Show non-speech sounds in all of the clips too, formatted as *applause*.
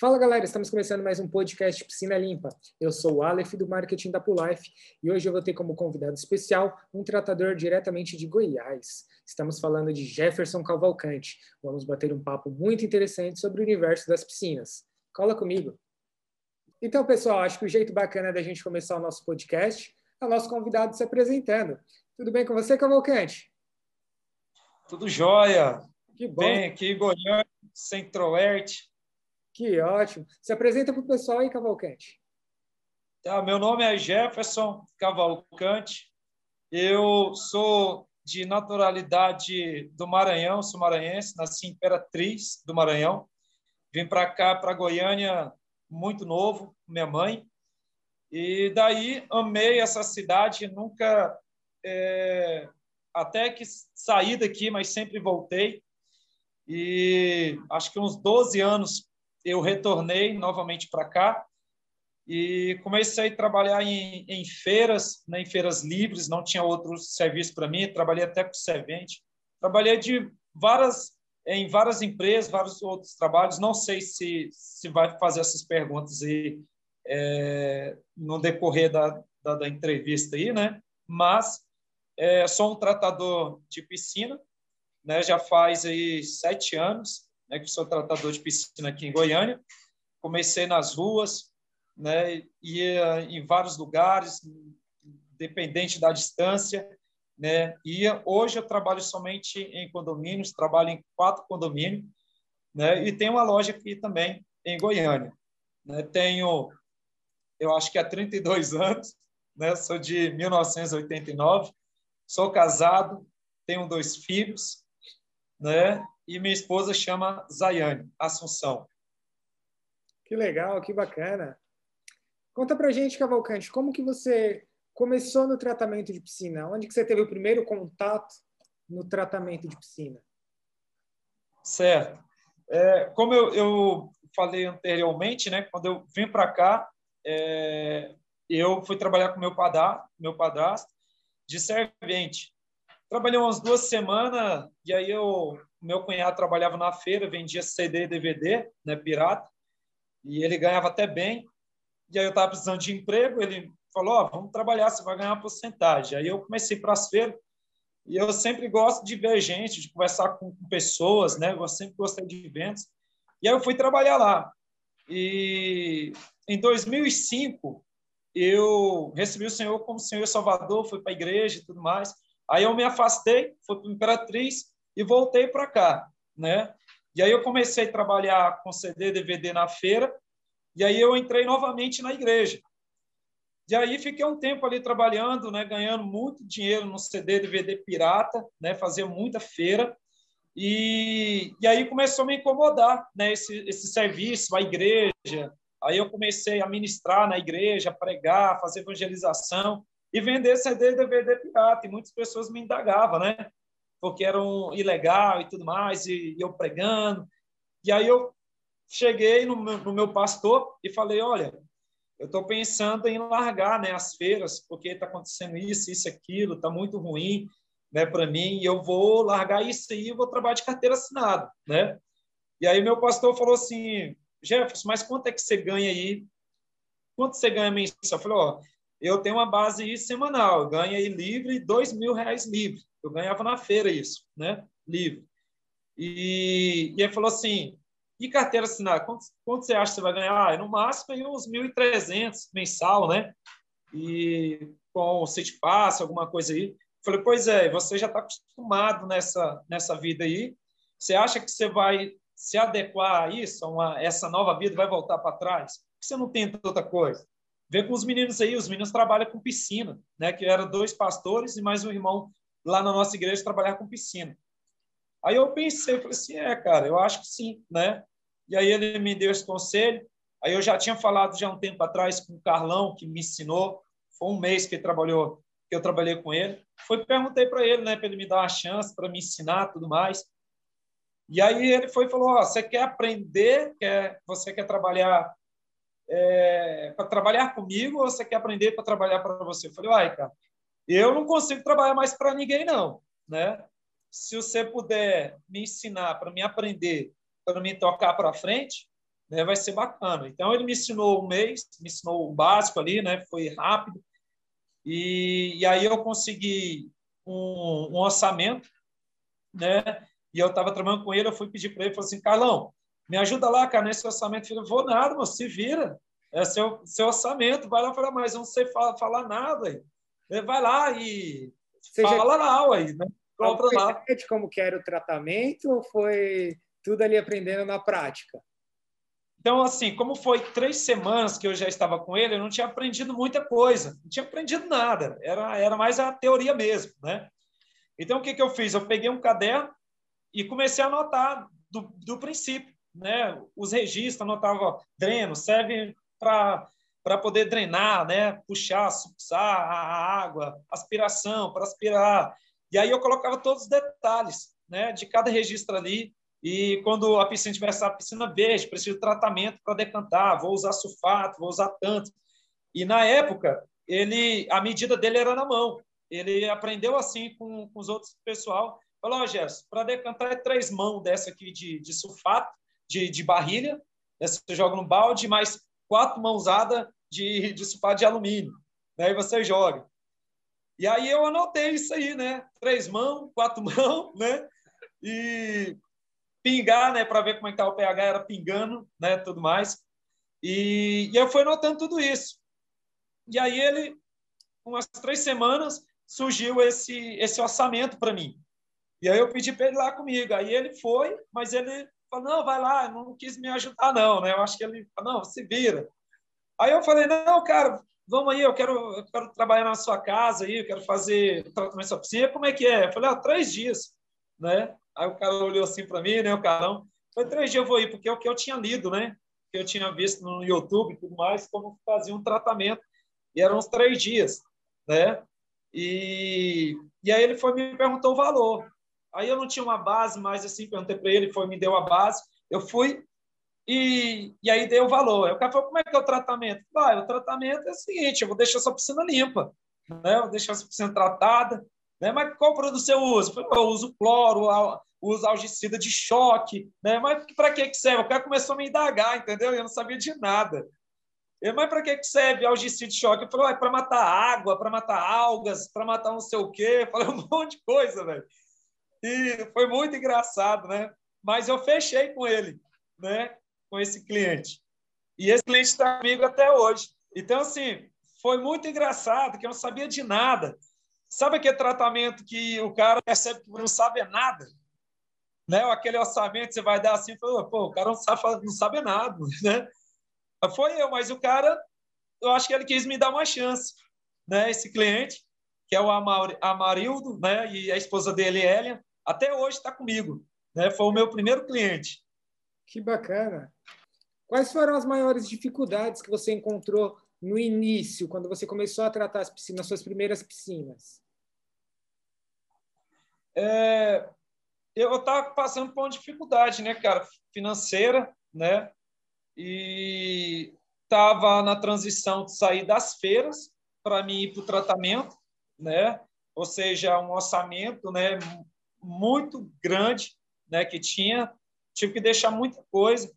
Fala galera, estamos começando mais um podcast Piscina Limpa. Eu sou o Aleph do marketing da Pulife e hoje eu vou ter como convidado especial um tratador diretamente de Goiás. Estamos falando de Jefferson Cavalcante. Vamos bater um papo muito interessante sobre o universo das piscinas. Cola comigo. Então, pessoal, acho que o jeito bacana da gente começar o nosso podcast é o nosso convidado se apresentando. Tudo bem com você, Cavalcante? Tudo jóia. Que bom. Bem, aqui Goiânia, Centro-Oeste que ótimo. Se apresenta para o pessoal aí, Cavalcante. Tá, meu nome é Jefferson Cavalcante. Eu sou de naturalidade do Maranhão, sou maranhense, nasci em Imperatriz do Maranhão. Vim para cá, para Goiânia, muito novo, minha mãe. E daí amei essa cidade, nunca. É, até que saí daqui, mas sempre voltei. E acho que uns 12 anos eu retornei novamente para cá e comecei a trabalhar em, em feiras, né, em feiras livres, não tinha outro serviço para mim, trabalhei até com servente, trabalhei de várias em várias empresas, vários outros trabalhos, não sei se se vai fazer essas perguntas aí é, no decorrer da, da, da, entrevista aí, né? Mas é, sou um tratador de piscina, né? Já faz aí sete anos né, que sou tratador de piscina aqui em Goiânia. Comecei nas ruas, né, ia em vários lugares, dependente da distância, né, ia. Hoje eu trabalho somente em condomínios, trabalho em quatro condomínios, né, e tenho uma loja aqui também em Goiânia. Né, tenho, eu acho que há 32 anos, né, sou de 1989, sou casado, tenho dois filhos, né, e minha esposa chama Zayane Assunção. Que legal, que bacana. Conta pra gente, Cavalcante, como que você começou no tratamento de piscina? Onde que você teve o primeiro contato no tratamento de piscina? Certo. É, como eu, eu, falei anteriormente, né, quando eu vim para cá, é, eu fui trabalhar com meu padrasto, meu padrasto de servente. Trabalhei umas duas semanas e aí eu meu cunhado trabalhava na feira, vendia CD e DVD, né, pirata, e ele ganhava até bem. E aí eu estava precisando de emprego, ele falou: oh, vamos trabalhar, você vai ganhar uma porcentagem. Aí eu comecei para as feiras, e eu sempre gosto de ver gente, de conversar com, com pessoas, né? Eu sempre gostei de eventos. E aí eu fui trabalhar lá. E em 2005, eu recebi o Senhor como Senhor Salvador, fui para a igreja e tudo mais. Aí eu me afastei, fui para Imperatriz, e voltei para cá, né? E aí eu comecei a trabalhar com CD, DVD na feira, e aí eu entrei novamente na igreja. E aí fiquei um tempo ali trabalhando, né, ganhando muito dinheiro no CD, DVD pirata, né, fazia muita feira. E, e aí começou a me incomodar, né, esse, esse serviço, a igreja. Aí eu comecei a ministrar na igreja, pregar, fazer evangelização e vender CD, DVD pirata. E muitas pessoas me indagavam, né? Porque era um ilegal e tudo mais, e, e eu pregando. E aí eu cheguei no meu, no meu pastor e falei, olha, eu estou pensando em largar né, as feiras, porque está acontecendo isso, isso, aquilo, está muito ruim né, para mim, e eu vou largar isso aí e vou trabalhar de carteira assinada. Né? E aí meu pastor falou assim, Jefferson, mas quanto é que você ganha aí? Quanto você ganha mensal? Eu falei, ó, eu tenho uma base semanal, eu ganho aí livre dois mil reais livre. Eu ganhava na feira isso, né? Livre. E, e ele falou assim, e carteira assinada? Quanto, quanto você acha que você vai ganhar? Ah, no máximo aí uns 1.300 mensal, né? E com o City Pass, alguma coisa aí. falei, pois é, você já está acostumado nessa, nessa vida aí. Você acha que você vai se adequar a isso, a uma, essa nova vida, vai voltar para trás? Por que você não tenta outra coisa? Vê com os meninos aí, os meninos trabalham com piscina, né? Que eram dois pastores e mais um irmão lá na nossa igreja trabalhar com piscina. Aí eu pensei, eu falei assim, é, cara, eu acho que sim, né? E aí ele me deu esse conselho. Aí eu já tinha falado já um tempo atrás com o Carlão, que me ensinou. Foi um mês que ele trabalhou, que eu trabalhei com ele. Foi perguntei para ele, né, para ele me dar uma chance, para me ensinar, tudo mais. E aí ele foi e falou: oh, você quer aprender? Quer, você quer trabalhar é, para trabalhar comigo ou você quer aprender para trabalhar para você? Eu falei: uai, cara, eu não consigo trabalhar mais para ninguém, não. Né? Se você puder me ensinar, para me aprender, para me tocar para frente, né, vai ser bacana. Então, ele me ensinou um mês, me ensinou o básico ali, né, foi rápido, e, e aí eu consegui um, um orçamento, né, e eu estava trabalhando com ele, eu fui pedir para ele, falei assim, Carlão, me ajuda lá, cara, nesse orçamento. Eu vou nada, mas se vira. É seu, seu orçamento, vai lá falar, mas eu não sei falar, falar nada. Vai lá e Você fala lá, ué, né? Compra lá. Como que era o tratamento ou foi tudo ali aprendendo na prática? Então, assim, como foi três semanas que eu já estava com ele, eu não tinha aprendido muita coisa, não tinha aprendido nada, era, era mais a teoria mesmo, né? Então, o que, que eu fiz? Eu peguei um caderno e comecei a anotar do, do princípio, né? Os registros, anotava dreno, serve para para poder drenar, né? Puxar, suxar a água, aspiração, para aspirar. E aí eu colocava todos os detalhes, né? De cada registro ali. E quando a piscina tivesse a piscina verde, preciso de tratamento para decantar, vou usar sulfato, vou usar tanto. E na época, ele a medida dele era na mão. Ele aprendeu assim com, com os outros pessoal. Falou, oh, Gerson, para decantar é três mãos dessa aqui de, de sulfato, de, de barrilha, né? você joga no balde, mais quatro mãozadas de, de sulfato de alumínio. Né? E você joga. E aí eu anotei isso aí, né? Três mãos, quatro *laughs* mãos, né? E pingar, né? Para ver como é que tá o pH, era pingando, né? Tudo mais. E, e eu fui anotando tudo isso. E aí ele, umas três semanas, surgiu esse, esse orçamento para mim. E aí eu pedi para ele lá comigo. Aí ele foi, mas ele falou, não, vai lá, não quis me ajudar, não, né? Eu acho que ele falou, não, se vira. Aí eu falei, não, cara, vamos aí, eu quero, eu quero trabalhar na sua casa aí, eu quero fazer tratamento sua piscina, como é que é? Eu falei, ah, três dias, né? Aí o cara olhou assim para mim, né, o carão, foi três dias eu vou ir, porque é o que eu tinha lido, né? Que eu tinha visto no YouTube e tudo mais, como fazer um tratamento, e eram uns três dias, né? E, e aí ele foi me perguntou o valor. Aí eu não tinha uma base, mas assim, perguntei para ele, foi me deu a base. Eu fui e, e aí dei o valor. Aí o cara falou, como é que é o tratamento? Vai, o tratamento é o seguinte, eu vou deixar sua piscina limpa, né? Eu vou deixar sua piscina tratada, né? Mas qual produto você usa? Eu, uso cloro, uso algicida de choque, né? Mas para que serve? O cara começou a me indagar, entendeu? Eu não sabia de nada. Eu, mas para que serve algicida de choque? Eu falei, é para matar água, para matar algas, para matar não sei o quê. Eu falei *laughs* um monte de coisa, velho. E foi muito engraçado, né? Mas eu fechei com ele, né? Com esse cliente. E esse cliente está comigo até hoje. Então, assim, foi muito engraçado, que eu não sabia de nada. Sabe aquele tratamento que o cara percebe que não sabe nada? Né? Aquele orçamento que você vai dar assim, pô, o cara não sabe, não sabe nada, *laughs* né? Foi eu, mas o cara, eu acho que ele quis me dar uma chance, né? Esse cliente, que é o Amarildo, né? E a esposa dele, Elia, até hoje está comigo. Né? Foi o meu primeiro cliente. Que bacana. Quais foram as maiores dificuldades que você encontrou no início, quando você começou a tratar as piscinas, suas primeiras piscinas? É, eu estava passando por uma dificuldade, né, cara, financeira, né, e estava na transição de sair das feiras para mim ir para o tratamento, né, ou seja, um orçamento, né, muito grande né, que tinha, tive que deixar muita coisa.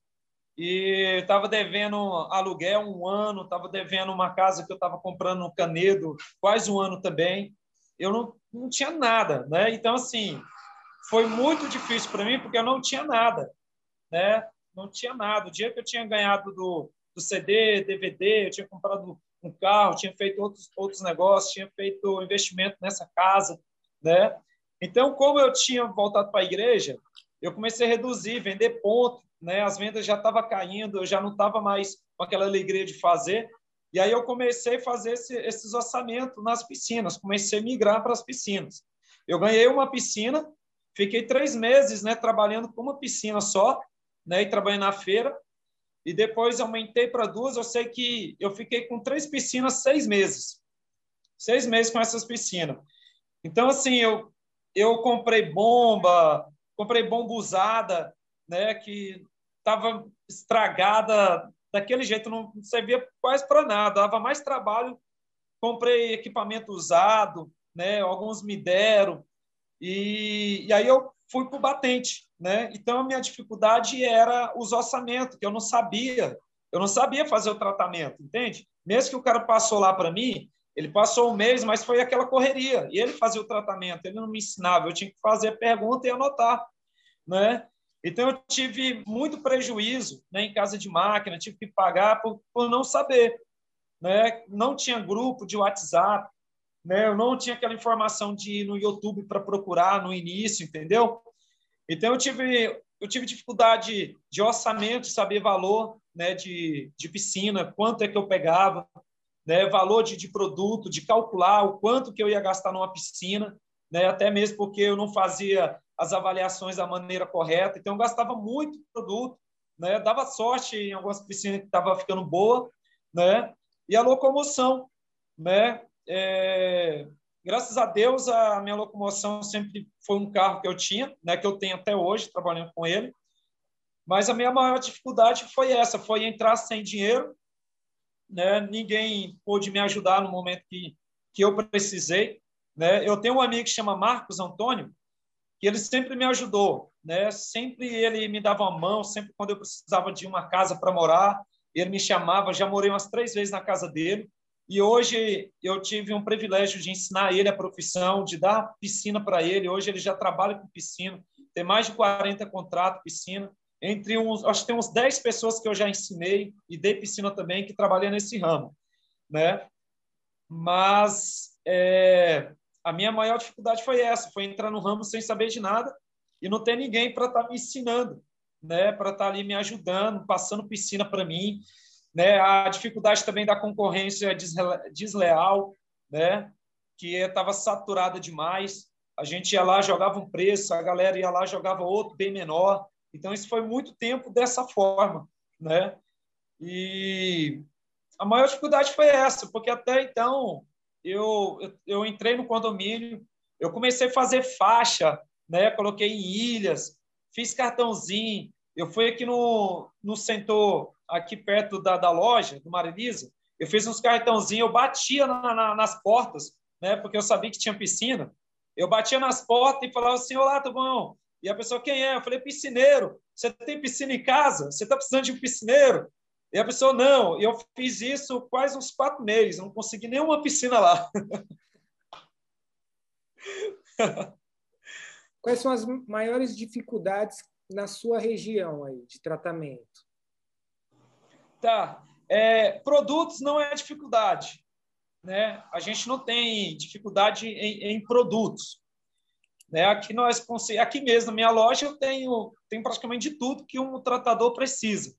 E estava devendo aluguel um ano, estava devendo uma casa que eu estava comprando no Canedo quase um ano também. Eu não, não tinha nada, né? Então, assim, foi muito difícil para mim porque eu não tinha nada, né? Não tinha nada. O dia que eu tinha ganhado do, do CD, DVD, eu tinha comprado um carro, tinha feito outros, outros negócios, tinha feito investimento nessa casa, né? Então, como eu tinha voltado para a igreja, eu comecei a reduzir, vender ponto, né? As vendas já estavam caindo, eu já não estava mais com aquela alegria de fazer. E aí eu comecei a fazer esse, esses orçamentos nas piscinas, comecei a migrar para as piscinas. Eu ganhei uma piscina, fiquei três meses, né, trabalhando com uma piscina só, né, e trabalhando na feira. E depois aumentei para duas. Eu sei que eu fiquei com três piscinas seis meses, seis meses com essas piscinas. Então assim, eu eu comprei bomba, comprei bomba usada, né, que estava estragada daquele jeito, não servia quase para nada, dava mais trabalho. Comprei equipamento usado, né, alguns me deram, e, e aí eu fui para o batente. Né? Então, a minha dificuldade era os orçamentos, que eu não sabia. Eu não sabia fazer o tratamento, entende? Mesmo que o cara passou lá para mim, ele passou um mês, mas foi aquela correria. E ele fazia o tratamento, ele não me ensinava. Eu tinha que fazer pergunta e anotar. Né? Então, eu tive muito prejuízo né, em casa de máquina, tive que pagar por, por não saber. Né? Não tinha grupo de WhatsApp, né? eu não tinha aquela informação de ir no YouTube para procurar no início, entendeu? Então, eu tive, eu tive dificuldade de orçamento, saber valor né, de, de piscina, quanto é que eu pegava, né, valor de, de produto, de calcular o quanto que eu ia gastar numa piscina, né, até mesmo porque eu não fazia as avaliações da maneira correta, então eu gastava muito produto, né, dava sorte em algumas piscinas que estava ficando boa, né, e a locomoção, né, é, graças a Deus a minha locomoção sempre foi um carro que eu tinha, né, que eu tenho até hoje trabalhando com ele, mas a minha maior dificuldade foi essa, foi entrar sem dinheiro, né? Ninguém pôde me ajudar no momento que que eu precisei, né? Eu tenho um amigo que chama Marcos Antônio, que ele sempre me ajudou, né? Sempre ele me dava uma mão, sempre quando eu precisava de uma casa para morar, ele me chamava. Já morei umas três vezes na casa dele. E hoje eu tive um privilégio de ensinar ele a profissão, de dar piscina para ele. Hoje ele já trabalha com piscina, tem mais de 40 contratos piscina entre uns, acho que tem uns 10 pessoas que eu já ensinei e dei piscina também que trabalham nesse ramo, né? Mas é, a minha maior dificuldade foi essa, foi entrar no ramo sem saber de nada e não ter ninguém para estar tá me ensinando, né? Para estar tá ali me ajudando, passando piscina para mim, né? A dificuldade também da concorrência desleal, né? Que estava saturada demais. A gente ia lá jogava um preço, a galera ia lá jogava outro bem menor então, isso foi muito tempo dessa forma, né? E a maior dificuldade foi essa, porque até então eu, eu, entrei no condomínio, eu comecei a fazer faixa, né? Coloquei em ilhas, fiz cartãozinho. Eu fui aqui no, no centro, aqui perto da, da loja, do Marilisa, eu fiz uns cartãozinhos, eu batia na, na, nas portas, né? Porque eu sabia que tinha piscina. Eu batia nas portas e falava assim: Olá, tudo bom? E a pessoa, quem é? Eu falei, piscineiro. Você tem piscina em casa? Você está precisando de um piscineiro? E a pessoa, não. E eu fiz isso quase uns quatro meses. Não consegui nenhuma piscina lá. *laughs* Quais são as maiores dificuldades na sua região aí de tratamento? Tá. É, produtos não é dificuldade. Né? A gente não tem dificuldade em, em produtos. Né? Aqui nós aqui mesmo na minha loja eu tenho, tenho praticamente de tudo que um tratador precisa,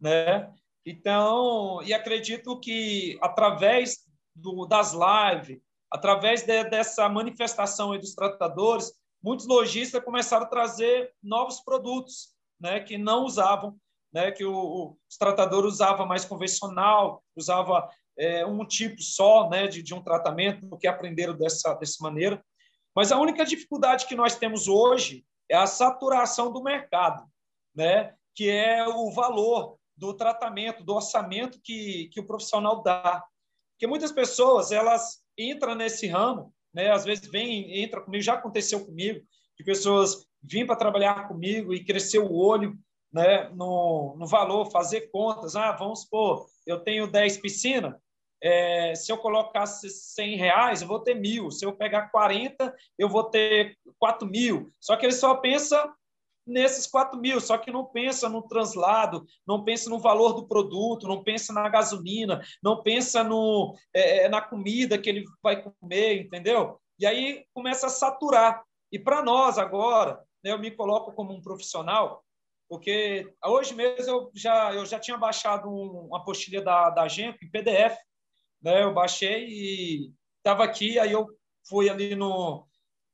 né? Então, e acredito que através do, das lives, através de, dessa manifestação dos tratadores, muitos lojistas começaram a trazer novos produtos, né, que não usavam, né, que o, o, os tratadores usavam mais convencional, usava é, um tipo só, né, de, de um tratamento, porque aprenderam dessa dessa maneira. Mas a única dificuldade que nós temos hoje é a saturação do mercado, né? que é o valor do tratamento, do orçamento que, que o profissional dá. Porque muitas pessoas elas entram nesse ramo, né? às vezes vem, entra comigo, já aconteceu comigo, de pessoas vêm para trabalhar comigo e crescer o olho né? no, no valor, fazer contas. Ah, vamos supor, eu tenho 10 piscinas, é, se eu colocasse 100 reais, eu vou ter mil. Se eu pegar 40, eu vou ter 4 mil. Só que ele só pensa nesses 4 mil, só que não pensa no translado, não pensa no valor do produto, não pensa na gasolina, não pensa no, é, é na comida que ele vai comer, entendeu? E aí começa a saturar. E para nós agora, né, eu me coloco como um profissional, porque hoje mesmo eu já, eu já tinha baixado um, uma apostila da, da Genco em PDF, né? Eu baixei e estava aqui, aí eu fui ali no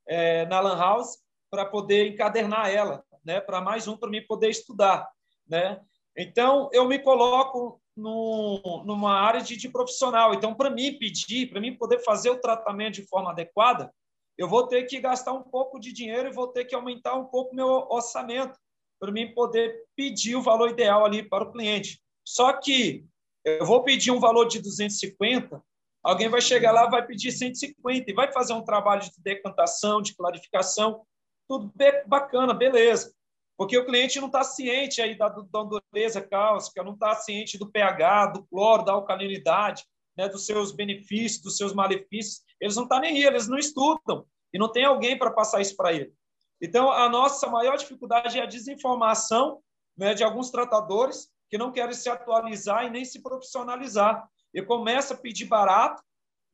é, na Lan House para poder encadernar ela, né? Para mais um para mim poder estudar, né? Então eu me coloco no, numa área de, de profissional. Então para mim pedir, para mim poder fazer o tratamento de forma adequada, eu vou ter que gastar um pouco de dinheiro e vou ter que aumentar um pouco meu orçamento para mim poder pedir o valor ideal ali para o cliente. Só que eu vou pedir um valor de 250, alguém vai chegar lá vai pedir 150 e vai fazer um trabalho de decantação, de clarificação, tudo bacana, beleza. Porque o cliente não está ciente aí da, da dureza cáustica, não está ciente do pH, do cloro, da alcalinidade, né, dos seus benefícios, dos seus malefícios. Eles não estão tá nem aí, eles não estudam. E não tem alguém para passar isso para ele. Então, a nossa maior dificuldade é a desinformação né, de alguns tratadores que não querem se atualizar e nem se profissionalizar. E começa a pedir barato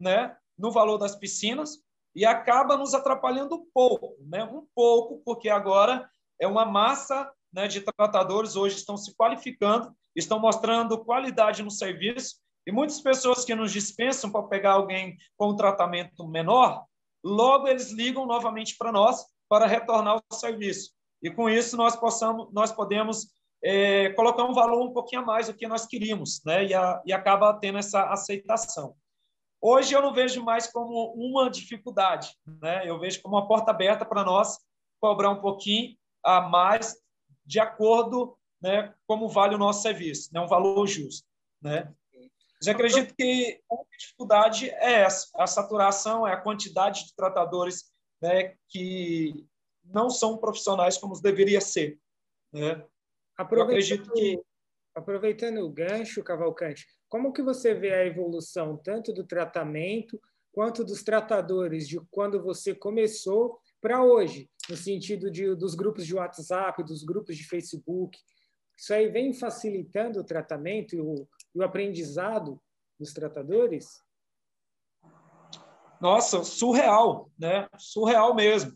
né, no valor das piscinas e acaba nos atrapalhando um pouco, né, um pouco, porque agora é uma massa né, de tratadores hoje estão se qualificando, estão mostrando qualidade no serviço e muitas pessoas que nos dispensam para pegar alguém com um tratamento menor, logo eles ligam novamente para nós para retornar o serviço. E com isso nós possamos, nós podemos é, colocar um valor um pouquinho a mais do que nós queríamos, né? E, a, e acaba tendo essa aceitação. Hoje eu não vejo mais como uma dificuldade, né? Eu vejo como uma porta aberta para nós cobrar um pouquinho a mais de acordo, né? Como vale o nosso serviço, né? Um valor justo, né? Mas acredito que a dificuldade é essa, a saturação, é a quantidade de tratadores né, que não são profissionais como deveria ser. Né? Aproveitando, que... aproveitando o gancho, Cavalcante, como que você vê a evolução tanto do tratamento quanto dos tratadores de quando você começou para hoje, no sentido de, dos grupos de WhatsApp, dos grupos de Facebook? Isso aí vem facilitando o tratamento e o, e o aprendizado dos tratadores? Nossa, surreal, né? Surreal mesmo.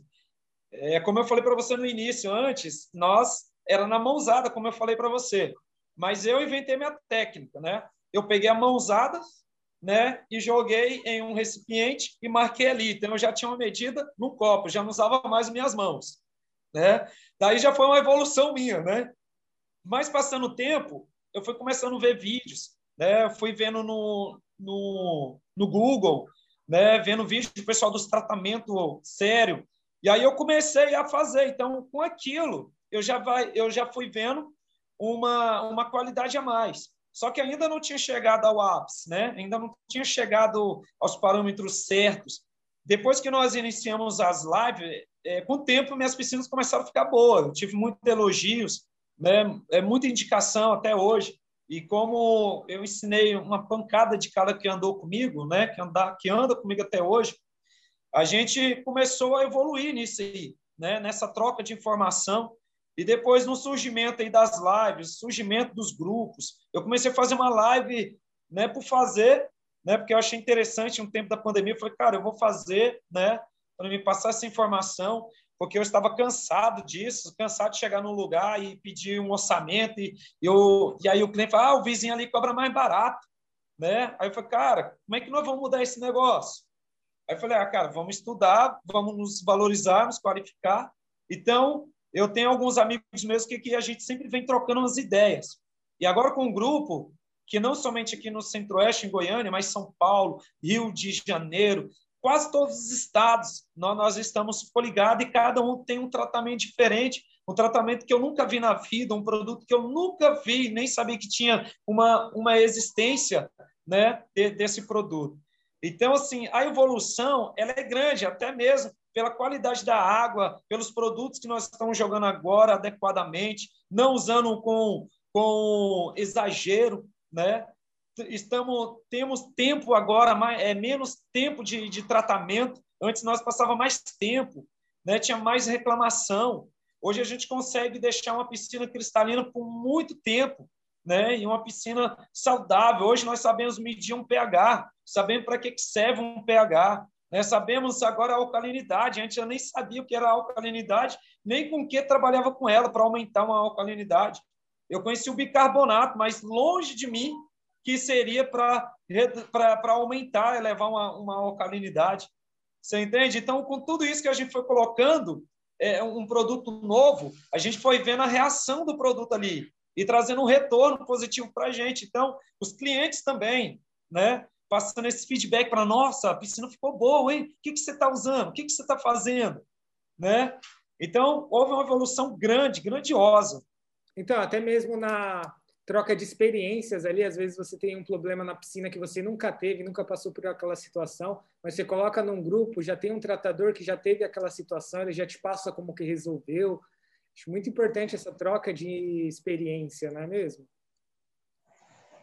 É como eu falei para você no início, antes nós era na mãozada, como eu falei para você. Mas eu inventei minha técnica, né? Eu peguei a mãozada, né, e joguei em um recipiente e marquei ali. Então eu já tinha uma medida no copo, já não usava mais minhas mãos, né? Daí já foi uma evolução minha, né? Mas passando o tempo, eu fui começando a ver vídeos, né? Fui vendo no, no, no Google, né? Vendo vídeos do pessoal dos tratamento sério. E aí eu comecei a fazer. Então, com aquilo, eu já vai, eu já fui vendo uma uma qualidade a mais. Só que ainda não tinha chegado ao ápice, né? Ainda não tinha chegado aos parâmetros certos. Depois que nós iniciamos as lives, é, com o tempo minhas piscinas começaram a ficar boas. Eu tive muitos elogios, né? É muita indicação até hoje. E como eu ensinei uma pancada de cara que andou comigo, né? Que anda, que anda comigo até hoje, a gente começou a evoluir nisso aí, né? Nessa troca de informação e depois no surgimento aí das lives, surgimento dos grupos, eu comecei a fazer uma live, né? Por fazer, né? Porque eu achei interessante um tempo da pandemia, eu falei, cara, eu vou fazer, né? Para me passar essa informação porque eu estava cansado disso, cansado de chegar num lugar e pedir um orçamento e, eu, e aí o cliente fala, ah, o vizinho ali cobra mais barato, né? Aí eu falei, cara, como é que nós vamos mudar esse negócio? Aí eu falei, ah, cara, vamos estudar, vamos nos valorizar, nos qualificar. Então, eu tenho alguns amigos meus que, que a gente sempre vem trocando umas ideias. E agora com um grupo que não somente aqui no Centro-Oeste, em Goiânia, mas São Paulo, Rio de Janeiro, quase todos os estados nós, nós estamos coligados e cada um tem um tratamento diferente, um tratamento que eu nunca vi na vida, um produto que eu nunca vi, nem sabia que tinha uma, uma existência né, de, desse produto. Então, assim, a evolução ela é grande, até mesmo pela qualidade da água, pelos produtos que nós estamos jogando agora adequadamente, não usando com, com exagero, né? estamos temos tempo agora mais, é menos tempo de, de tratamento. Antes nós passava mais tempo né? Tinha mais reclamação. Hoje a gente consegue deixar uma piscina cristalina por muito tempo né? E uma piscina saudável. Hoje nós sabemos medir um pH sabemos para que serve um pH né? sabemos agora a alcalinidade antes eu nem sabia o que era alcalinidade nem com que trabalhava com ela para aumentar uma alcalinidade eu conheci o bicarbonato mas longe de mim que seria para aumentar, elevar uma, uma alcalinidade. Você entende? Então, com tudo isso que a gente foi colocando, é, um produto novo, a gente foi vendo a reação do produto ali e trazendo um retorno positivo para a gente. Então, os clientes também, né? Passando esse feedback para nossa, a piscina ficou boa, hein? O que, que você está usando? O que, que você está fazendo? Né? Então, houve uma evolução grande, grandiosa. Então, até mesmo na troca de experiências ali. Às vezes você tem um problema na piscina que você nunca teve, nunca passou por aquela situação, mas você coloca num grupo, já tem um tratador que já teve aquela situação, ele já te passa como que resolveu. Acho muito importante essa troca de experiência, não é mesmo?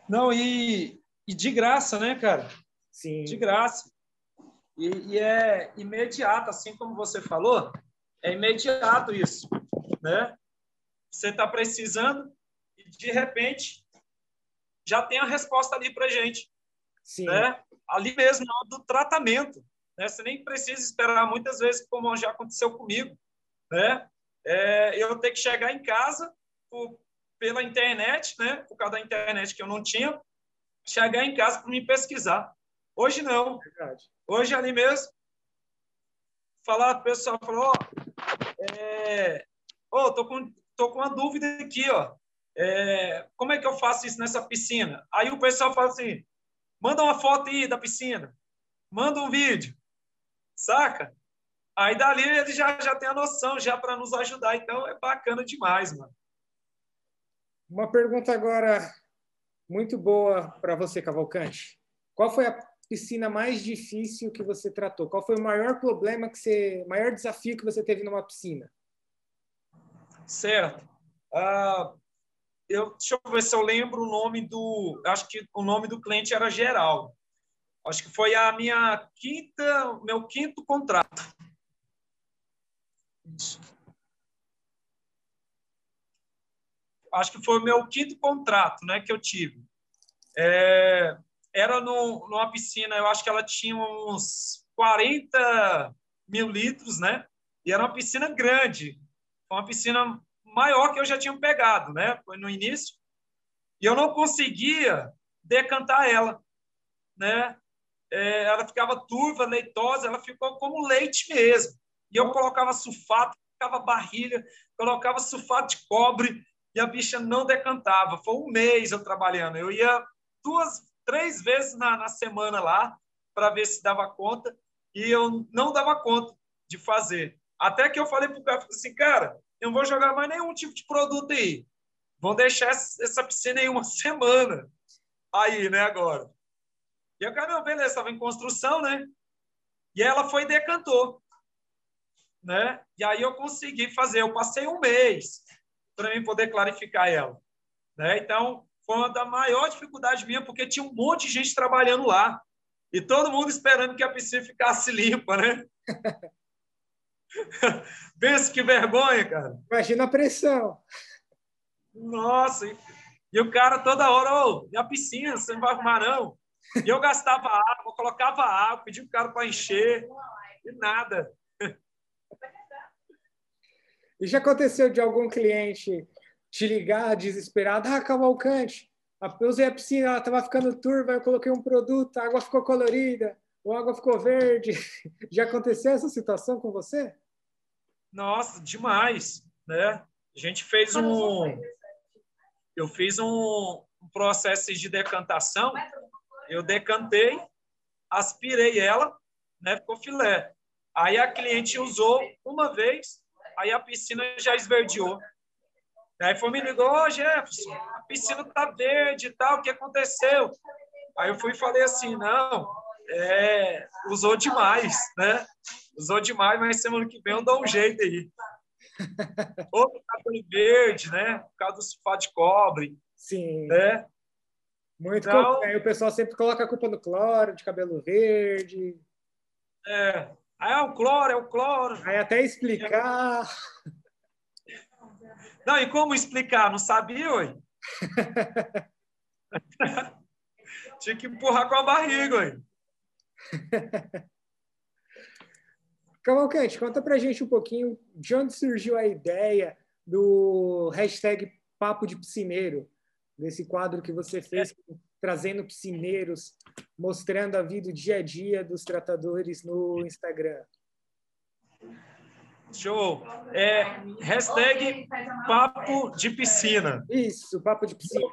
Não, e, e de graça, né, cara? Sim. De graça. E, e é imediato, assim como você falou, é imediato isso, né? Você está precisando e, de repente, já tem a resposta ali para gente. Sim. Né? Ali mesmo, do tratamento. Né? Você nem precisa esperar, muitas vezes, como já aconteceu comigo. Né? É, eu ter que chegar em casa por, pela internet, né? por causa da internet que eu não tinha, chegar em casa para me pesquisar. Hoje não. Verdade. Hoje ali mesmo, falar para o pessoal, falou, ó, é, oh, tô com, tô com uma dúvida aqui, ó. É, como é que eu faço isso nessa piscina? Aí o pessoal fala assim, manda uma foto aí da piscina, manda um vídeo, saca? Aí dali ele já, já tem a noção já para nos ajudar, então é bacana demais, mano. Uma pergunta agora muito boa para você, Cavalcante. Qual foi a piscina mais difícil que você tratou? Qual foi o maior problema que você, maior desafio que você teve numa piscina? Certo. Uh, eu, deixa eu ver se eu lembro o nome do. Acho que o nome do cliente era Geral. Acho que foi a minha quinta, meu quinto contrato. Isso. Acho que foi o meu quinto contrato, né, que eu tive. É, era no, numa piscina, eu acho que ela tinha uns 40 mil litros, né? E era uma piscina grande, uma piscina maior que eu já tinha pegado, né? Foi no início. E eu não conseguia decantar ela, né? É, ela ficava turva, leitosa, ela ficou como leite mesmo. E eu colocava sulfato, colocava barrilha, colocava sulfato de cobre e a bicha não decantava. Foi um mês eu trabalhando. Eu ia duas, três vezes na, na semana lá para ver se dava conta e eu não dava conta de fazer. Até que eu falei para o cara assim, cara, eu não vou jogar mais nenhum tipo de produto aí. Vão deixar essa piscina aí uma *laughs* semana. Aí, né, agora. E o cara, não, beleza, estava em construção, né? E ela foi e decantou. Né? E aí eu consegui fazer. Eu passei um mês para mim poder clarificar ela. Né? Então, foi uma da maior dificuldade minha, porque tinha um monte de gente trabalhando lá. E todo mundo esperando que a piscina ficasse limpa, né? *laughs* Pensa que vergonha, cara. Imagina a pressão. Nossa, e, e o cara toda hora, ô, piscina, você não vai arrumar, não? E eu gastava água, colocava água, pedia o cara para encher, e nada. E já aconteceu de algum cliente te ligar desesperado, ah, Cavalcante, eu usei a piscina, ela estava ficando turva, eu coloquei um produto, a água ficou colorida, ou a água ficou verde. *laughs* Já aconteceu essa situação com você? Nossa, demais, né? A gente fez um... Eu fiz um, um processo de decantação, eu decantei, aspirei ela, né? Ficou filé. Aí a cliente usou uma vez, aí a piscina já esverdeou. Aí foi me ligou, ô oh, Jefferson, a piscina tá verde e tal, o que aconteceu? Aí eu fui e falei assim, não, é, usou demais, né? Usou demais, mas semana que vem eu dou um jeito aí. *laughs* Outro cabelo verde, né? Por causa do sulfato de cobre. Sim. Né? Muito então, Aí o pessoal sempre coloca a culpa no cloro, de cabelo verde. É. Aí é o cloro, é o cloro. Aí até explicar. Não, e como explicar? Não sabia, oi? *laughs* Tinha que empurrar com a barriga, oi. Cavalcante, conta pra gente um pouquinho de onde surgiu a ideia do hashtag Papo de Piscineiro, desse quadro que você fez, é. Trazendo piscineiros, mostrando a vida, o dia a dia dos tratadores no Instagram. Show. É, hashtag papo de piscina. Isso, papo de piscina.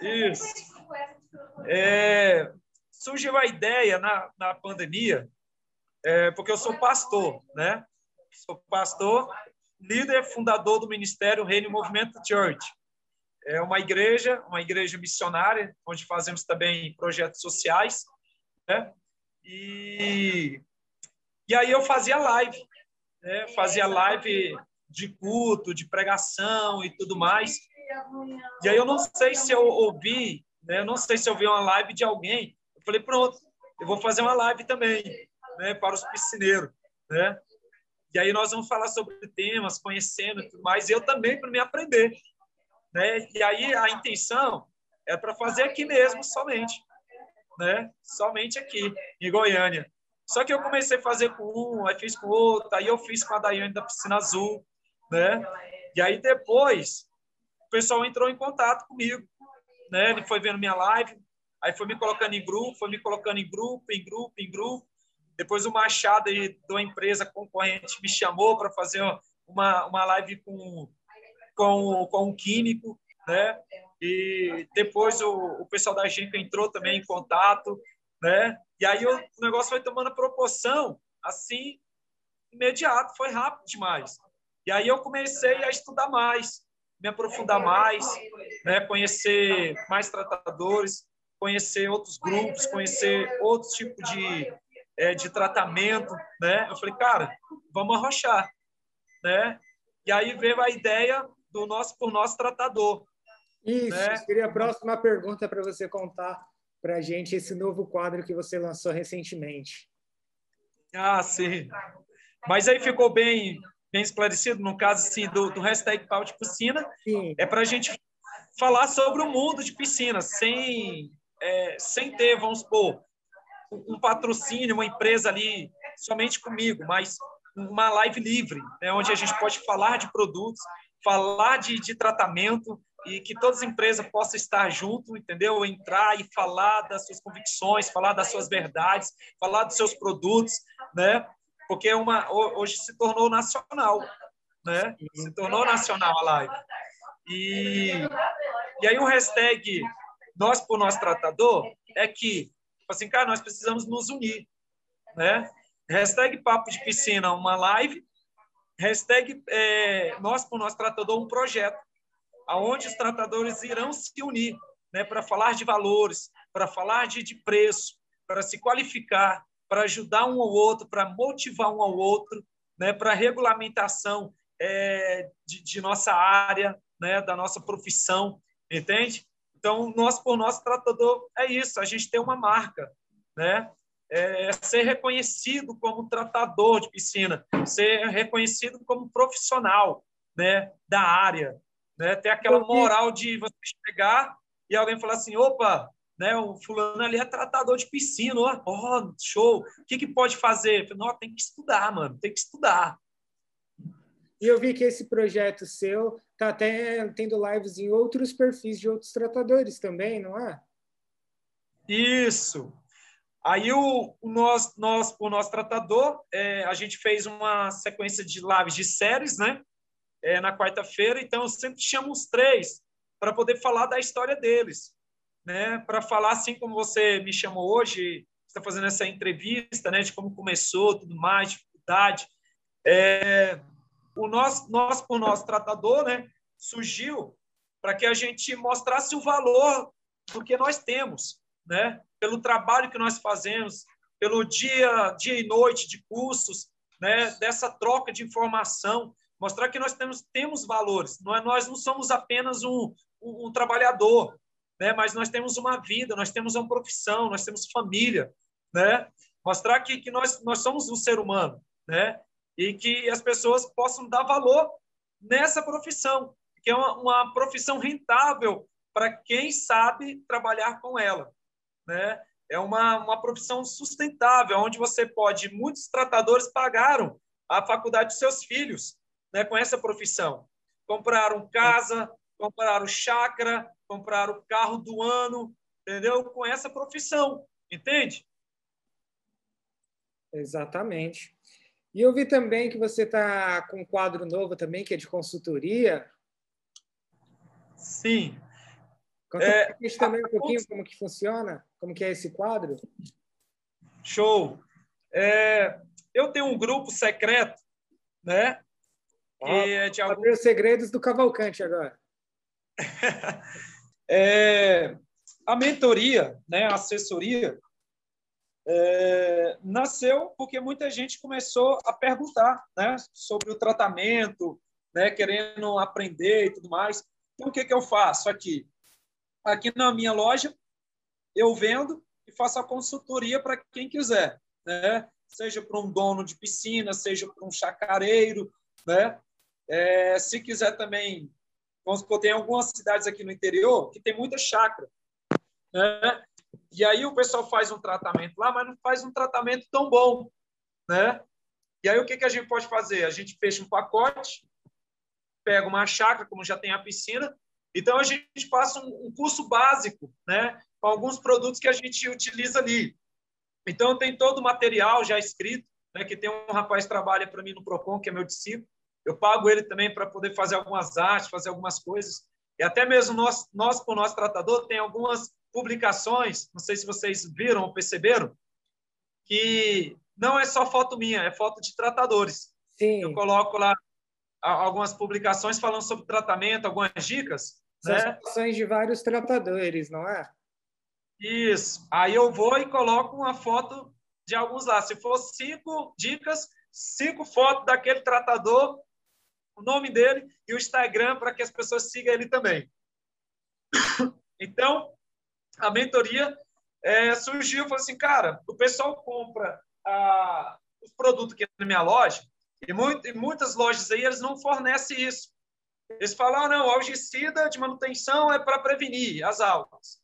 Isso. É, surgiu a ideia na, na pandemia, é, porque eu sou pastor, né? Sou pastor, líder fundador do Ministério Reino Movimento Church. É uma igreja, uma igreja missionária, onde fazemos também projetos sociais, né? E, e aí eu fazia live, né? fazia live de culto, de pregação e tudo mais. E aí eu não sei se eu ouvi, né? Eu não sei se eu vi uma live de alguém. Eu falei, pronto, eu vou fazer uma live também, né? Para os piscineiros, né? E aí nós vamos falar sobre temas, conhecendo e tudo mais. E eu também para me aprender, né? E aí a intenção é para fazer aqui mesmo somente, né? Somente aqui em Goiânia. Só que eu comecei a fazer com um, aí fiz com outro, aí eu fiz com a Daiane da Piscina Azul, né? E aí depois o pessoal entrou em contato comigo, né? Ele foi vendo minha live, aí foi me colocando em grupo, foi me colocando em grupo, em grupo, em grupo. Depois o Machado aí, de uma empresa concorrente me chamou para fazer uma, uma live com, com, com um químico, né? E depois o, o pessoal da Genca entrou também em contato, né? E aí o, o negócio foi tomando proporção assim imediato, foi rápido demais. E aí eu comecei a estudar mais, me aprofundar mais, né, conhecer mais tratadores, conhecer outros grupos, conhecer outros tipos de, é, de tratamento, né? Eu falei, cara, vamos arrochar, né? E aí veio a ideia do nosso por nosso tratador. Isso, né? seria a próxima pergunta para você contar para a gente esse novo quadro que você lançou recentemente. Ah, sim. Mas aí ficou bem bem esclarecido, no caso assim, do, do hashtag pau de piscina, Sim. é para a gente falar sobre o mundo de piscina, sem, é, sem ter, vamos supor, um patrocínio, uma empresa ali somente comigo, mas uma live livre, né, onde a gente pode falar de produtos, falar de, de tratamento e que todas as empresas possam estar junto, entendeu? Entrar e falar das suas convicções, falar das suas verdades, falar dos seus produtos, né? porque uma, hoje se tornou nacional, né? Se tornou nacional a live. E, e aí o hashtag Nós por Nosso Tratador é que, tipo assim, cara, nós precisamos nos unir, né? Hashtag Papo de Piscina, uma live. Hashtag é, Nós por Nosso Tratador, um projeto, aonde os tratadores irão se unir, né? Para falar de valores, para falar de, de preço, para se qualificar, para ajudar um ao outro, para motivar um ao outro, né, para regulamentação é, de, de, nossa área, né, da nossa profissão, entende? Então, nós, por nosso tratador, é isso, a gente tem uma marca, né? É ser reconhecido como tratador de piscina, ser reconhecido como profissional né, da área, né? ter aquela moral de você chegar e alguém falar assim, opa, né? O fulano ali é tratador de piscina, ó, oh, show. O que, que pode fazer? não, tem que estudar, mano, tem que estudar. E eu vi que esse projeto seu tá até tendo lives em outros perfis de outros tratadores também, não é? Isso. Aí o, o nós, nós, o nosso tratador, é, a gente fez uma sequência de lives de séries, né? É, na quarta-feira, então eu sempre chamo os três para poder falar da história deles né, para falar assim como você me chamou hoje, está fazendo essa entrevista, né, de como começou, tudo mais, dificuldade. É, o nosso, nós por nosso tratador, né, surgiu para que a gente mostrasse o valor do que nós temos, né, pelo trabalho que nós fazemos, pelo dia, dia e noite de cursos, né, dessa troca de informação, mostrar que nós temos, temos valores. Nós, nós não somos apenas um, um, um trabalhador, né? mas nós temos uma vida, nós temos uma profissão, nós temos família, né? Mostrar que, que nós, nós somos um ser humano, né? E que as pessoas possam dar valor nessa profissão, que é uma, uma profissão rentável para quem sabe trabalhar com ela, né? É uma, uma profissão sustentável, onde você pode, muitos tratadores pagaram a faculdade dos seus filhos, né, com essa profissão. Compraram casa, compraram chácara, comprar o carro do ano, entendeu? Com essa profissão, entende? Exatamente. E eu vi também que você está com um quadro novo também, que é de consultoria. Sim. Conta é, também um pouquinho como que funciona, como que é esse quadro. Show. É, eu tenho um grupo secreto, né? Que é de alguns... segredos do Cavalcante agora. *laughs* é, a mentoria, né, a assessoria, é, nasceu porque muita gente começou a perguntar né, sobre o tratamento, né, querendo aprender e tudo mais. Então, o que, que eu faço aqui? Aqui na minha loja, eu vendo e faço a consultoria para quem quiser, né? seja para um dono de piscina, seja para um chacareiro. Né? É, se quiser também, vamos supor, tem algumas cidades aqui no interior que tem muita chácara. Né? E aí o pessoal faz um tratamento lá, mas não faz um tratamento tão bom, né? E aí o que, que a gente pode fazer? A gente fecha um pacote, pega uma chácara, como já tem a piscina, então a gente passa um, curso básico, né? Com alguns produtos que a gente utiliza ali. Então tem todo o material já escrito, né? Que tem um rapaz que trabalha para mim no Procon, que é meu discípulo. Eu pago ele também para poder fazer algumas artes, fazer algumas coisas. E até mesmo nós, nós com o nosso tratador, tem algumas publicações, não sei se vocês viram ou perceberam, que não é só foto minha, é foto de tratadores. Sim. Eu coloco lá algumas publicações falando sobre tratamento, algumas dicas. São né? de vários tratadores, não é? Isso. Aí eu vou e coloco uma foto de alguns lá. Se for cinco dicas, cinco fotos daquele tratador, o nome dele e o Instagram para que as pessoas sigam ele também. *coughs* Então, a mentoria é, surgiu, falou assim, cara, o pessoal compra ah, os produtos aqui na minha loja e, muito, e, muitas lojas aí eles não fornecem isso. Eles falam, ah, não, algicida de manutenção é para prevenir as algas.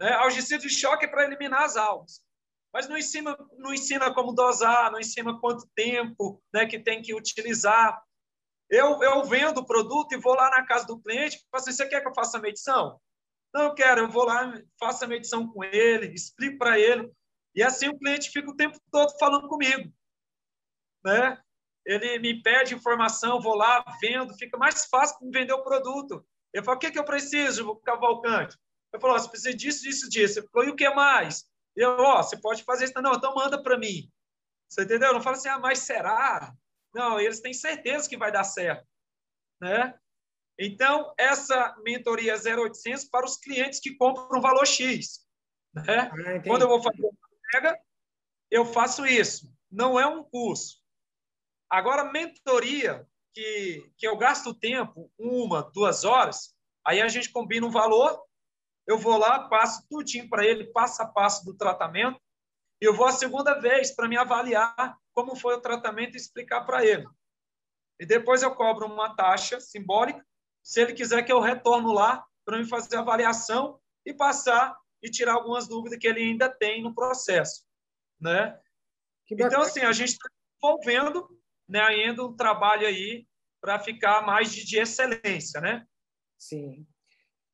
Né? Algicida de choque é para eliminar as algas. Mas não ensina, não ensina como dosar, não ensina quanto tempo né, que tem que utilizar. Eu, eu vendo o produto e vou lá na casa do cliente e falo assim, você quer que eu faça a medição? Não, quero, eu vou lá, faço a medição com ele, explico para ele. E assim o cliente fica o tempo todo falando comigo. Né? Ele me pede informação, vou lá, vendo, fica mais fácil para vender o produto. Eu falo, o que, que eu preciso, Cavalcante? Eu falo, você precisa disso, disso, disso. Ele falou, e o que mais? Eu, ó, você pode fazer isso. Não, então manda para mim. Você entendeu? Não fala assim, ah, mas será? Não, eles têm certeza que vai dar certo. Né? Então, essa mentoria 0800 para os clientes que compram valor X. Né? Ah, Quando eu vou fazer uma entrega, eu faço isso. Não é um curso. Agora, mentoria, que, que eu gasto tempo, uma, duas horas, aí a gente combina um valor, eu vou lá, passo tudinho para ele, passo a passo do tratamento, e eu vou a segunda vez para me avaliar como foi o tratamento e explicar para ele. E depois eu cobro uma taxa simbólica se ele quiser que eu retorno lá para me fazer a avaliação e passar e tirar algumas dúvidas que ele ainda tem no processo, né? Então, assim, a gente está envolvendo né, ainda um trabalho aí para ficar mais de, de, excelência, né? Sim.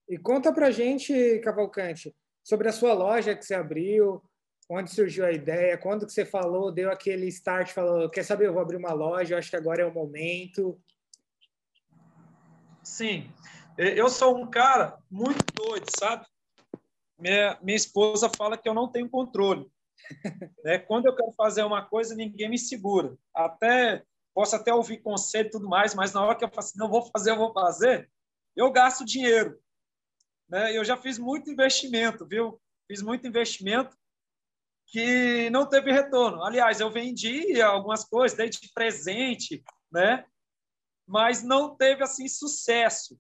E conta para gente, Cavalcante, sobre a sua loja que você abriu, onde surgiu a ideia, quando que você falou, deu aquele start, falou, quer saber, eu vou abrir uma loja, eu acho que agora é o momento. Sim. Eu sou um cara muito doido, sabe? Minha, minha esposa fala que eu não tenho controle. *laughs* né? Quando eu quero fazer uma coisa, ninguém me segura. Até posso até ouvir conselho e tudo mais, mas na hora que eu faço, assim, não vou fazer, eu vou fazer, eu gasto dinheiro. Né? Eu já fiz muito investimento, viu? Fiz muito investimento que não teve retorno. Aliás, eu vendi algumas coisas, dei de presente, né? mas não teve assim sucesso.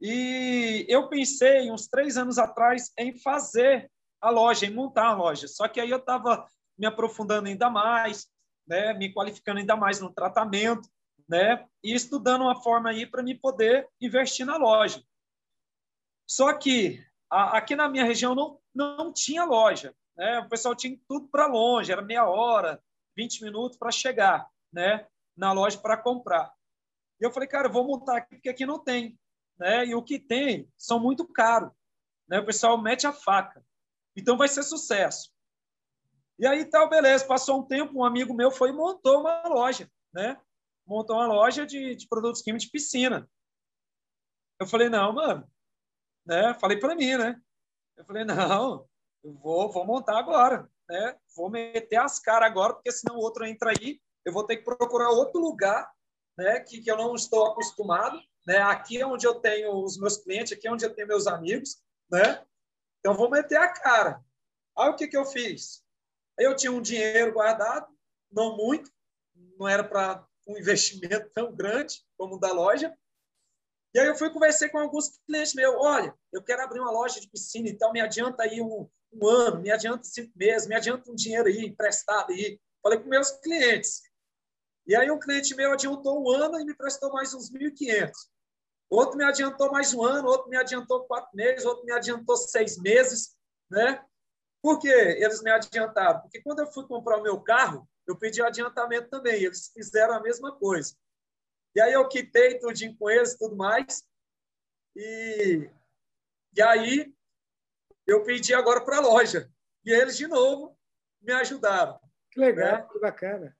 E eu pensei, uns três anos atrás, em fazer a loja, em montar a loja. Só que aí eu estava me aprofundando ainda mais, né, me qualificando ainda mais no tratamento, né, e estudando uma forma aí para me poder investir na loja. Só que a, aqui na minha região não, não tinha loja, né, o pessoal tinha tudo para longe, era meia hora, 20 minutos para chegar, né, na loja para comprar. E eu falei, cara, eu vou montar aqui, porque aqui não tem. Né? E o que tem são muito caros. Né? O pessoal mete a faca. Então vai ser sucesso. E aí tal, beleza. Passou um tempo, um amigo meu foi e montou uma loja. Né? Montou uma loja de, de produtos químicos de piscina. Eu falei, não, mano. Né? Falei para mim, né? Eu falei, não, eu vou, vou montar agora. Né? Vou meter as caras agora, porque senão o outro entra aí, eu vou ter que procurar outro lugar né, que, que eu não estou acostumado, né? Aqui é onde eu tenho os meus clientes, aqui é onde eu tenho meus amigos, né? Então vou meter a cara. Aí o que que eu fiz? Eu tinha um dinheiro guardado, não muito, não era para um investimento tão grande como o da loja. E aí eu fui conversar com alguns clientes meus. Olha, eu quero abrir uma loja de piscina, então me adianta aí um, um ano, me adianta cinco meses, me adianta um dinheiro aí emprestado aí. Falei com meus clientes. E aí um cliente meu adiantou um ano e me prestou mais uns 1.500. Outro me adiantou mais um ano, outro me adiantou quatro meses, outro me adiantou seis meses, né? Por que eles me adiantaram? Porque quando eu fui comprar o meu carro, eu pedi adiantamento também. Eles fizeram a mesma coisa. E aí eu quitei tudinho com eles tudo mais. E, e aí eu pedi agora para a loja. E eles, de novo, me ajudaram. Que legal, né? que bacana.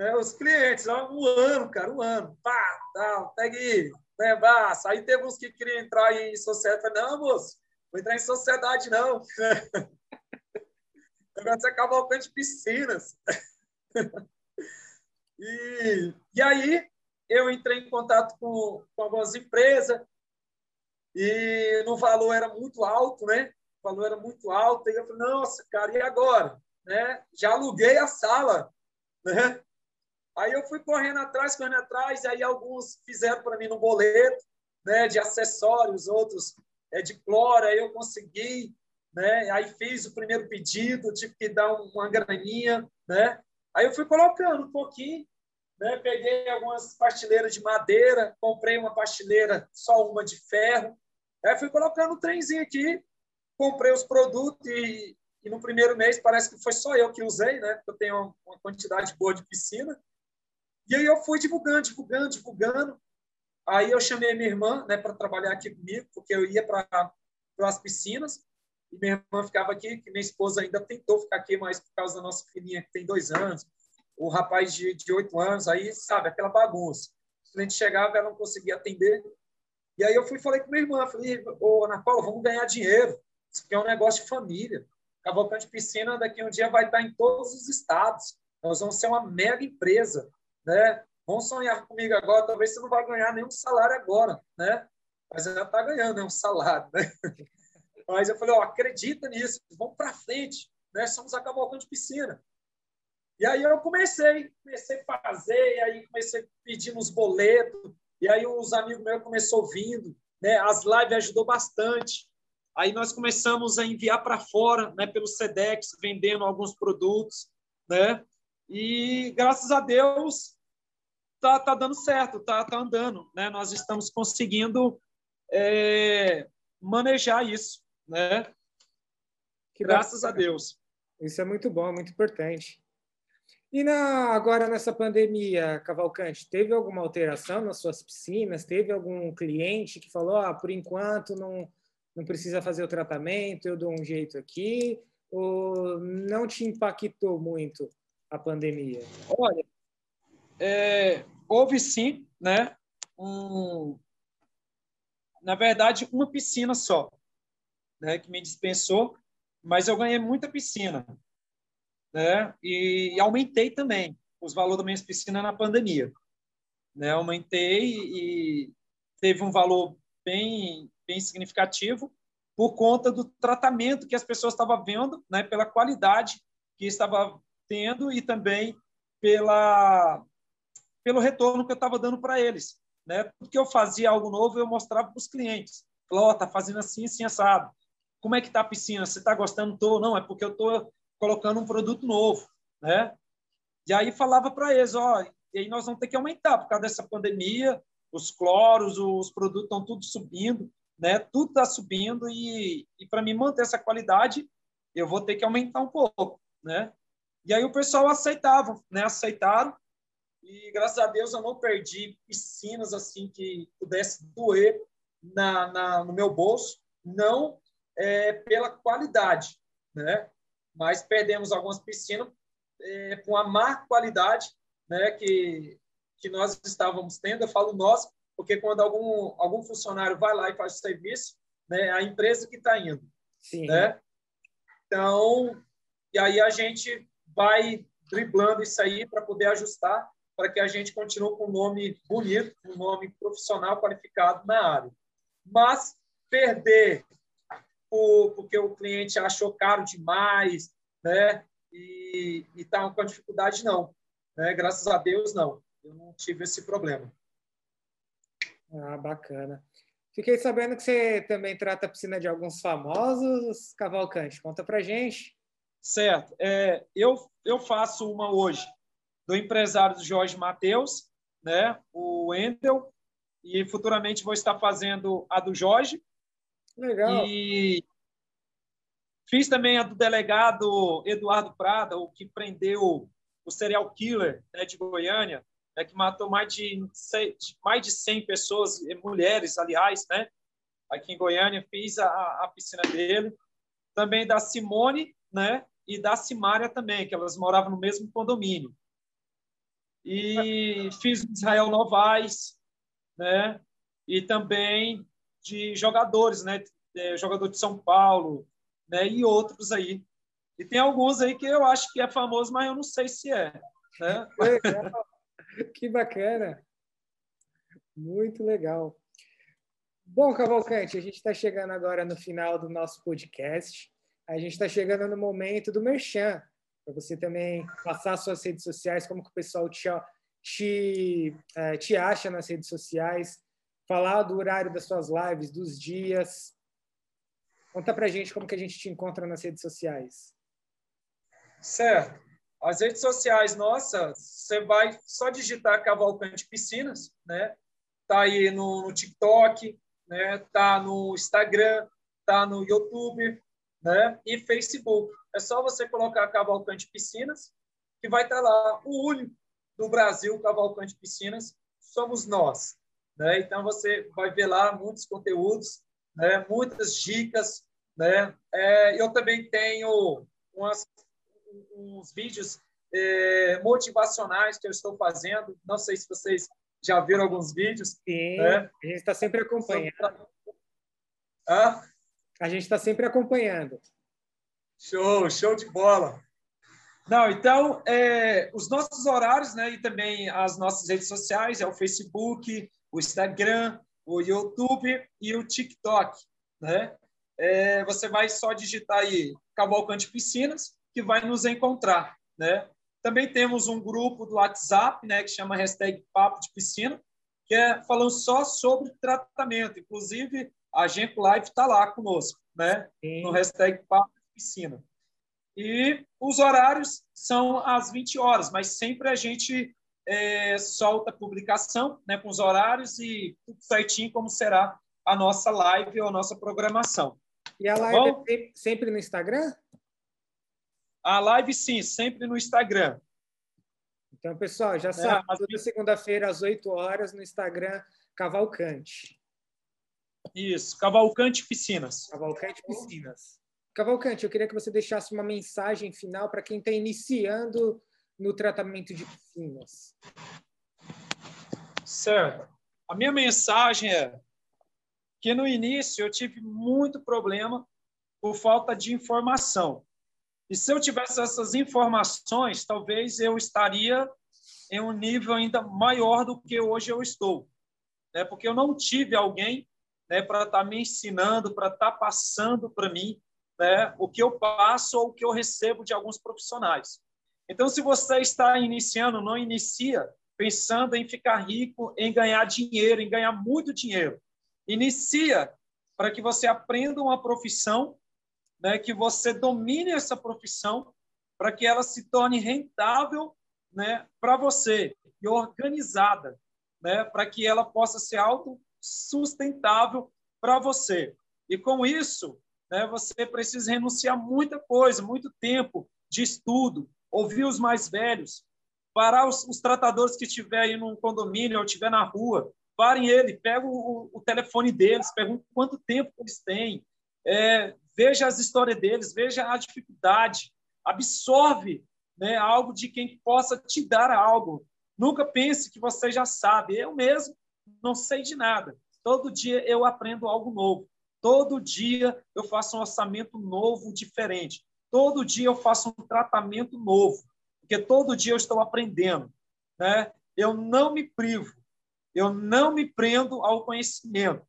É, os clientes, ó, um ano, cara, um ano. Pá, tá, pega aí, né, Aí teve uns que queriam entrar em sociedade. Não, moço, vou entrar em sociedade, não. Agora você acabou de piscinas. *laughs* E, e aí eu entrei em contato com, com algumas empresas e no valor era muito alto, né? O valor era muito alto. E eu falei, nossa, cara, e agora? Né? Já aluguei a sala, né? Aí eu fui correndo atrás, correndo atrás, aí alguns fizeram para mim no boleto, né, de acessórios, outros é, de cloro, aí eu consegui, né? Aí fiz o primeiro pedido, tive que dar uma graninha, né? Aí eu fui colocando um pouquinho, né? Peguei algumas pastilheiras de madeira, comprei uma pastilheira, só uma de ferro. Aí fui colocando o trenzinho aqui, comprei os produtos e, e, no primeiro mês parece que foi só eu que usei, né? Porque eu tenho uma quantidade boa de piscina. E aí eu fui divulgando, divulgando, divulgando. Aí eu chamei minha irmã, né, para trabalhar aqui comigo, porque eu ia para as piscinas e minha irmã ficava aqui, que minha esposa ainda tentou ficar aqui, mas por causa da nossa filhinha que tem dois anos, o rapaz de, 8 anos, aí, sabe, aquela bagunça. O cliente chegava, ela não conseguia atender. E aí eu fui falei com minha irmã, falei, ô, Ana Paula, vamos ganhar dinheiro. Isso aqui é um negócio de família. Cavalcante Piscina daqui um dia vai estar em todos os estados. Nós vamos ser uma mega empresa, né? Vamos sonhar comigo agora, talvez você não vai ganhar nenhum salário agora, né? Mas já está ganhando né, um salário, né? *laughs* Mas eu falei, ó, acredita nisso, vamos para frente, né? Somos a Cavalcante Piscina. E aí eu comecei, comecei a fazer, e aí comecei pedir uns boletos, e aí os amigos meus começaram vindo, né? As lives ajudou bastante. Aí nós começamos a enviar para fora, né, pelo Sedex, vendendo alguns produtos, né? E graças a Deus tá, tá dando certo, tá, tá andando, né? Nós estamos conseguindo é, manejar isso, né? Que graças a Deus. Isso é muito bom, muito importante. E na, agora nessa pandemia, Cavalcante, teve alguma alteração nas suas piscinas? Teve algum cliente que falou, ah, por enquanto não, não precisa fazer o tratamento, eu dou um jeito aqui? Ou não te impactou muito a pandemia? Olha, é, houve sim, né? Um, na verdade, uma piscina só, né, que me dispensou, mas eu ganhei muita piscina né? E, e aumentei também os valores da minha piscina na pandemia, né? Aumentei e teve um valor bem bem significativo por conta do tratamento que as pessoas estavam vendo, né? Pela qualidade que estava tendo e também pela pelo retorno que eu estava dando para eles, né? Porque eu fazia algo novo, eu mostrava para os clientes. Falou, oh, tá fazendo assim, assim assado. Como é que tá a piscina? Você está gostando? Tô. Não, é porque eu tô colocando um produto novo, né? E aí falava para eles, ó, e aí nós vamos ter que aumentar por causa dessa pandemia, os cloros, os produtos estão tudo subindo, né? Tudo está subindo e, e para mim manter essa qualidade, eu vou ter que aumentar um pouco, né? E aí o pessoal aceitava, né? Aceitaram e graças a Deus eu não perdi piscinas assim que pudesse doer na, na no meu bolso, não é, pela qualidade, né? mas perdemos algumas piscinas é, com a má qualidade né, que, que nós estávamos tendo. Eu falo nós, porque quando algum, algum funcionário vai lá e faz o serviço, né, é a empresa que está indo. Sim. Né? Então, e aí a gente vai driblando isso aí para poder ajustar, para que a gente continue com um nome bonito, um nome profissional qualificado na área. Mas perder por, porque o cliente achou caro demais, né? E está com dificuldade, não. Né? Graças a Deus, não. Eu não tive esse problema. Ah, bacana. Fiquei sabendo que você também trata a piscina de alguns famosos, Cavalcante. Conta pra gente. Certo. É, eu, eu faço uma hoje do empresário do Jorge Matheus, né? o Wendel, e futuramente vou estar fazendo a do Jorge. Legal. E fiz também a do delegado Eduardo Prada, o que prendeu o serial killer né, de Goiânia, né, que matou mais de, mais de 100 pessoas, mulheres, aliás, né, aqui em Goiânia. Fiz a, a piscina dele. Também da Simone né, e da Simária também, que elas moravam no mesmo condomínio. E fiz Israel Novaes, né, e também de jogadores, né, é, jogador de São Paulo, né, e outros aí. E tem alguns aí que eu acho que é famoso, mas eu não sei se é. Né? *laughs* que bacana. Muito legal. Bom, Cavalcante, a gente está chegando agora no final do nosso podcast. A gente está chegando no momento do merchan, para você também passar suas redes sociais, como que o pessoal te, te, é, te acha nas redes sociais, falar do horário das suas lives, dos dias. Conta para a gente como que a gente te encontra nas redes sociais. Certo. As redes sociais, nossa, você vai só digitar Cavalcante Piscinas, né? Tá aí no, no TikTok, né? Tá no Instagram, tá no YouTube, né? E Facebook. É só você colocar Cavalcante Piscinas, que vai estar lá. O único do Brasil Cavalcante Piscinas somos nós, né? Então você vai ver lá muitos conteúdos, né? Muitas dicas, né? É, eu também tenho umas uns vídeos é, motivacionais que eu estou fazendo. Não sei se vocês já viram alguns vídeos. Sim, né? a gente está sempre acompanhando. Hã? A gente está sempre acompanhando. Show, show de bola. Não, então, é, os nossos horários, né, e também as nossas redes sociais, é o Facebook, o Instagram, o YouTube e o TikTok, né? É, você vai só digitar aí Cavalcante Piscinas, que vai nos encontrar, né? Também temos um grupo do WhatsApp, né, que chama hashtag Papo de Piscina, que é falando só sobre tratamento. Inclusive, a Genco Live está lá conosco, né? Sim. No hashtag Papo de Piscina. E os horários são às 20 horas, mas sempre a gente é, solta a publicação né, com os horários e tudo certinho como será a nossa live ou a nossa programação. E a live tá é sempre no Instagram? A live, sim, sempre no Instagram. Então, pessoal, já é, sabe, toda segunda-feira às 8 horas no Instagram Cavalcante. Isso, Cavalcante Piscinas. Cavalcante Piscinas. Cavalcante, eu queria que você deixasse uma mensagem final para quem está iniciando no tratamento de piscinas. Certo. A minha mensagem é que no início eu tive muito problema por falta de informação. E se eu tivesse essas informações, talvez eu estaria em um nível ainda maior do que hoje eu estou. Né? Porque eu não tive alguém né, para estar tá me ensinando, para estar tá passando para mim né, o que eu passo ou o que eu recebo de alguns profissionais. Então, se você está iniciando, não inicia pensando em ficar rico, em ganhar dinheiro, em ganhar muito dinheiro. Inicia para que você aprenda uma profissão né, que você domine essa profissão para que ela se torne rentável né, para você e organizada, né, para que ela possa ser autossustentável para você. E com isso, né, você precisa renunciar muita coisa, muito tempo de estudo, ouvir os mais velhos, parar os, os tratadores que estiver aí no condomínio ou estiver na rua, parem ele, pega o, o telefone deles, pergunta quanto tempo eles têm, é, veja as histórias deles, veja a dificuldade, absorve né, algo de quem possa te dar algo. Nunca pense que você já sabe. Eu mesmo não sei de nada. Todo dia eu aprendo algo novo. Todo dia eu faço um orçamento novo, diferente. Todo dia eu faço um tratamento novo, porque todo dia eu estou aprendendo, né? eu não me privo, eu não me prendo ao conhecimento.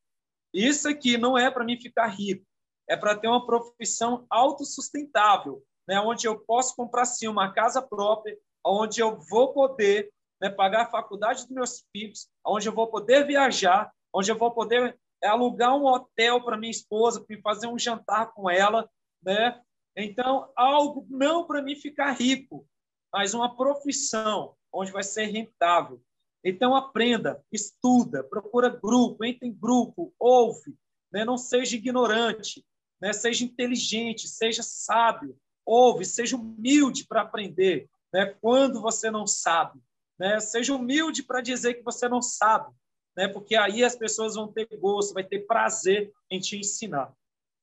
Isso aqui não é para mim ficar rico, é para ter uma profissão autossustentável, né, onde eu posso comprar sim uma casa própria, onde eu vou poder né, pagar a faculdade dos meus filhos, onde eu vou poder viajar, onde eu vou poder alugar um hotel para minha esposa, para fazer um jantar com ela, né? Então, algo não para mim ficar rico, mas uma profissão onde vai ser rentável. Então, aprenda, estuda, procura grupo, entre em grupo, ouve, né? não seja ignorante, né? seja inteligente, seja sábio, ouve, seja humilde para aprender né? quando você não sabe. Né? Seja humilde para dizer que você não sabe, né? porque aí as pessoas vão ter gosto, vai ter prazer em te ensinar.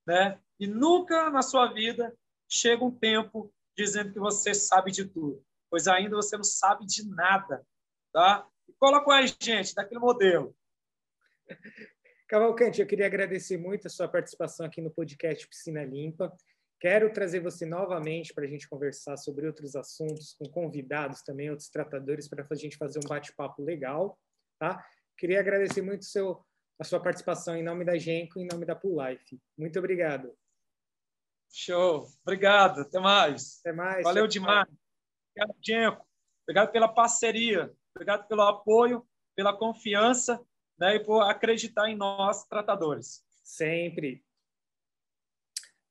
Né? E nunca na sua vida chega um tempo dizendo que você sabe de tudo, pois ainda você não sabe de nada. Tá? E cola com a gente, daquele modelo. Cavalcante, eu queria agradecer muito a sua participação aqui no podcast Piscina Limpa. Quero trazer você novamente para a gente conversar sobre outros assuntos, com convidados também, outros tratadores, para a gente fazer um bate-papo legal. Tá? Queria agradecer muito seu, a sua participação em nome da Genco e em nome da Pool Life. Muito obrigado. Show. Obrigado. Até mais. Até mais. Valeu tchau, demais. Tchau. Obrigado, Genco. Obrigado pela parceria. Obrigado pelo apoio, pela confiança né, e por acreditar em nós, tratadores. Sempre.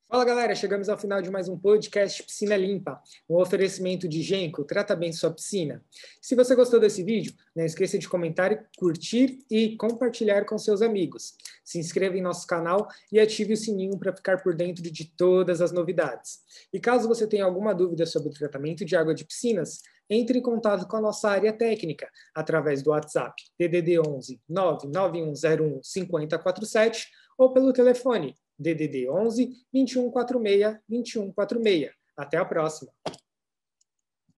Fala galera, chegamos ao final de mais um podcast Piscina Limpa, um oferecimento de Genco, trata bem sua piscina. Se você gostou desse vídeo, não esqueça de comentar, curtir e compartilhar com seus amigos. Se inscreva em nosso canal e ative o sininho para ficar por dentro de todas as novidades. E caso você tenha alguma dúvida sobre o tratamento de água de piscinas, entre em contato com a nossa área técnica através do WhatsApp DDD 11 99101 5047 ou pelo telefone DDD 11 2146 2146. Até a próxima!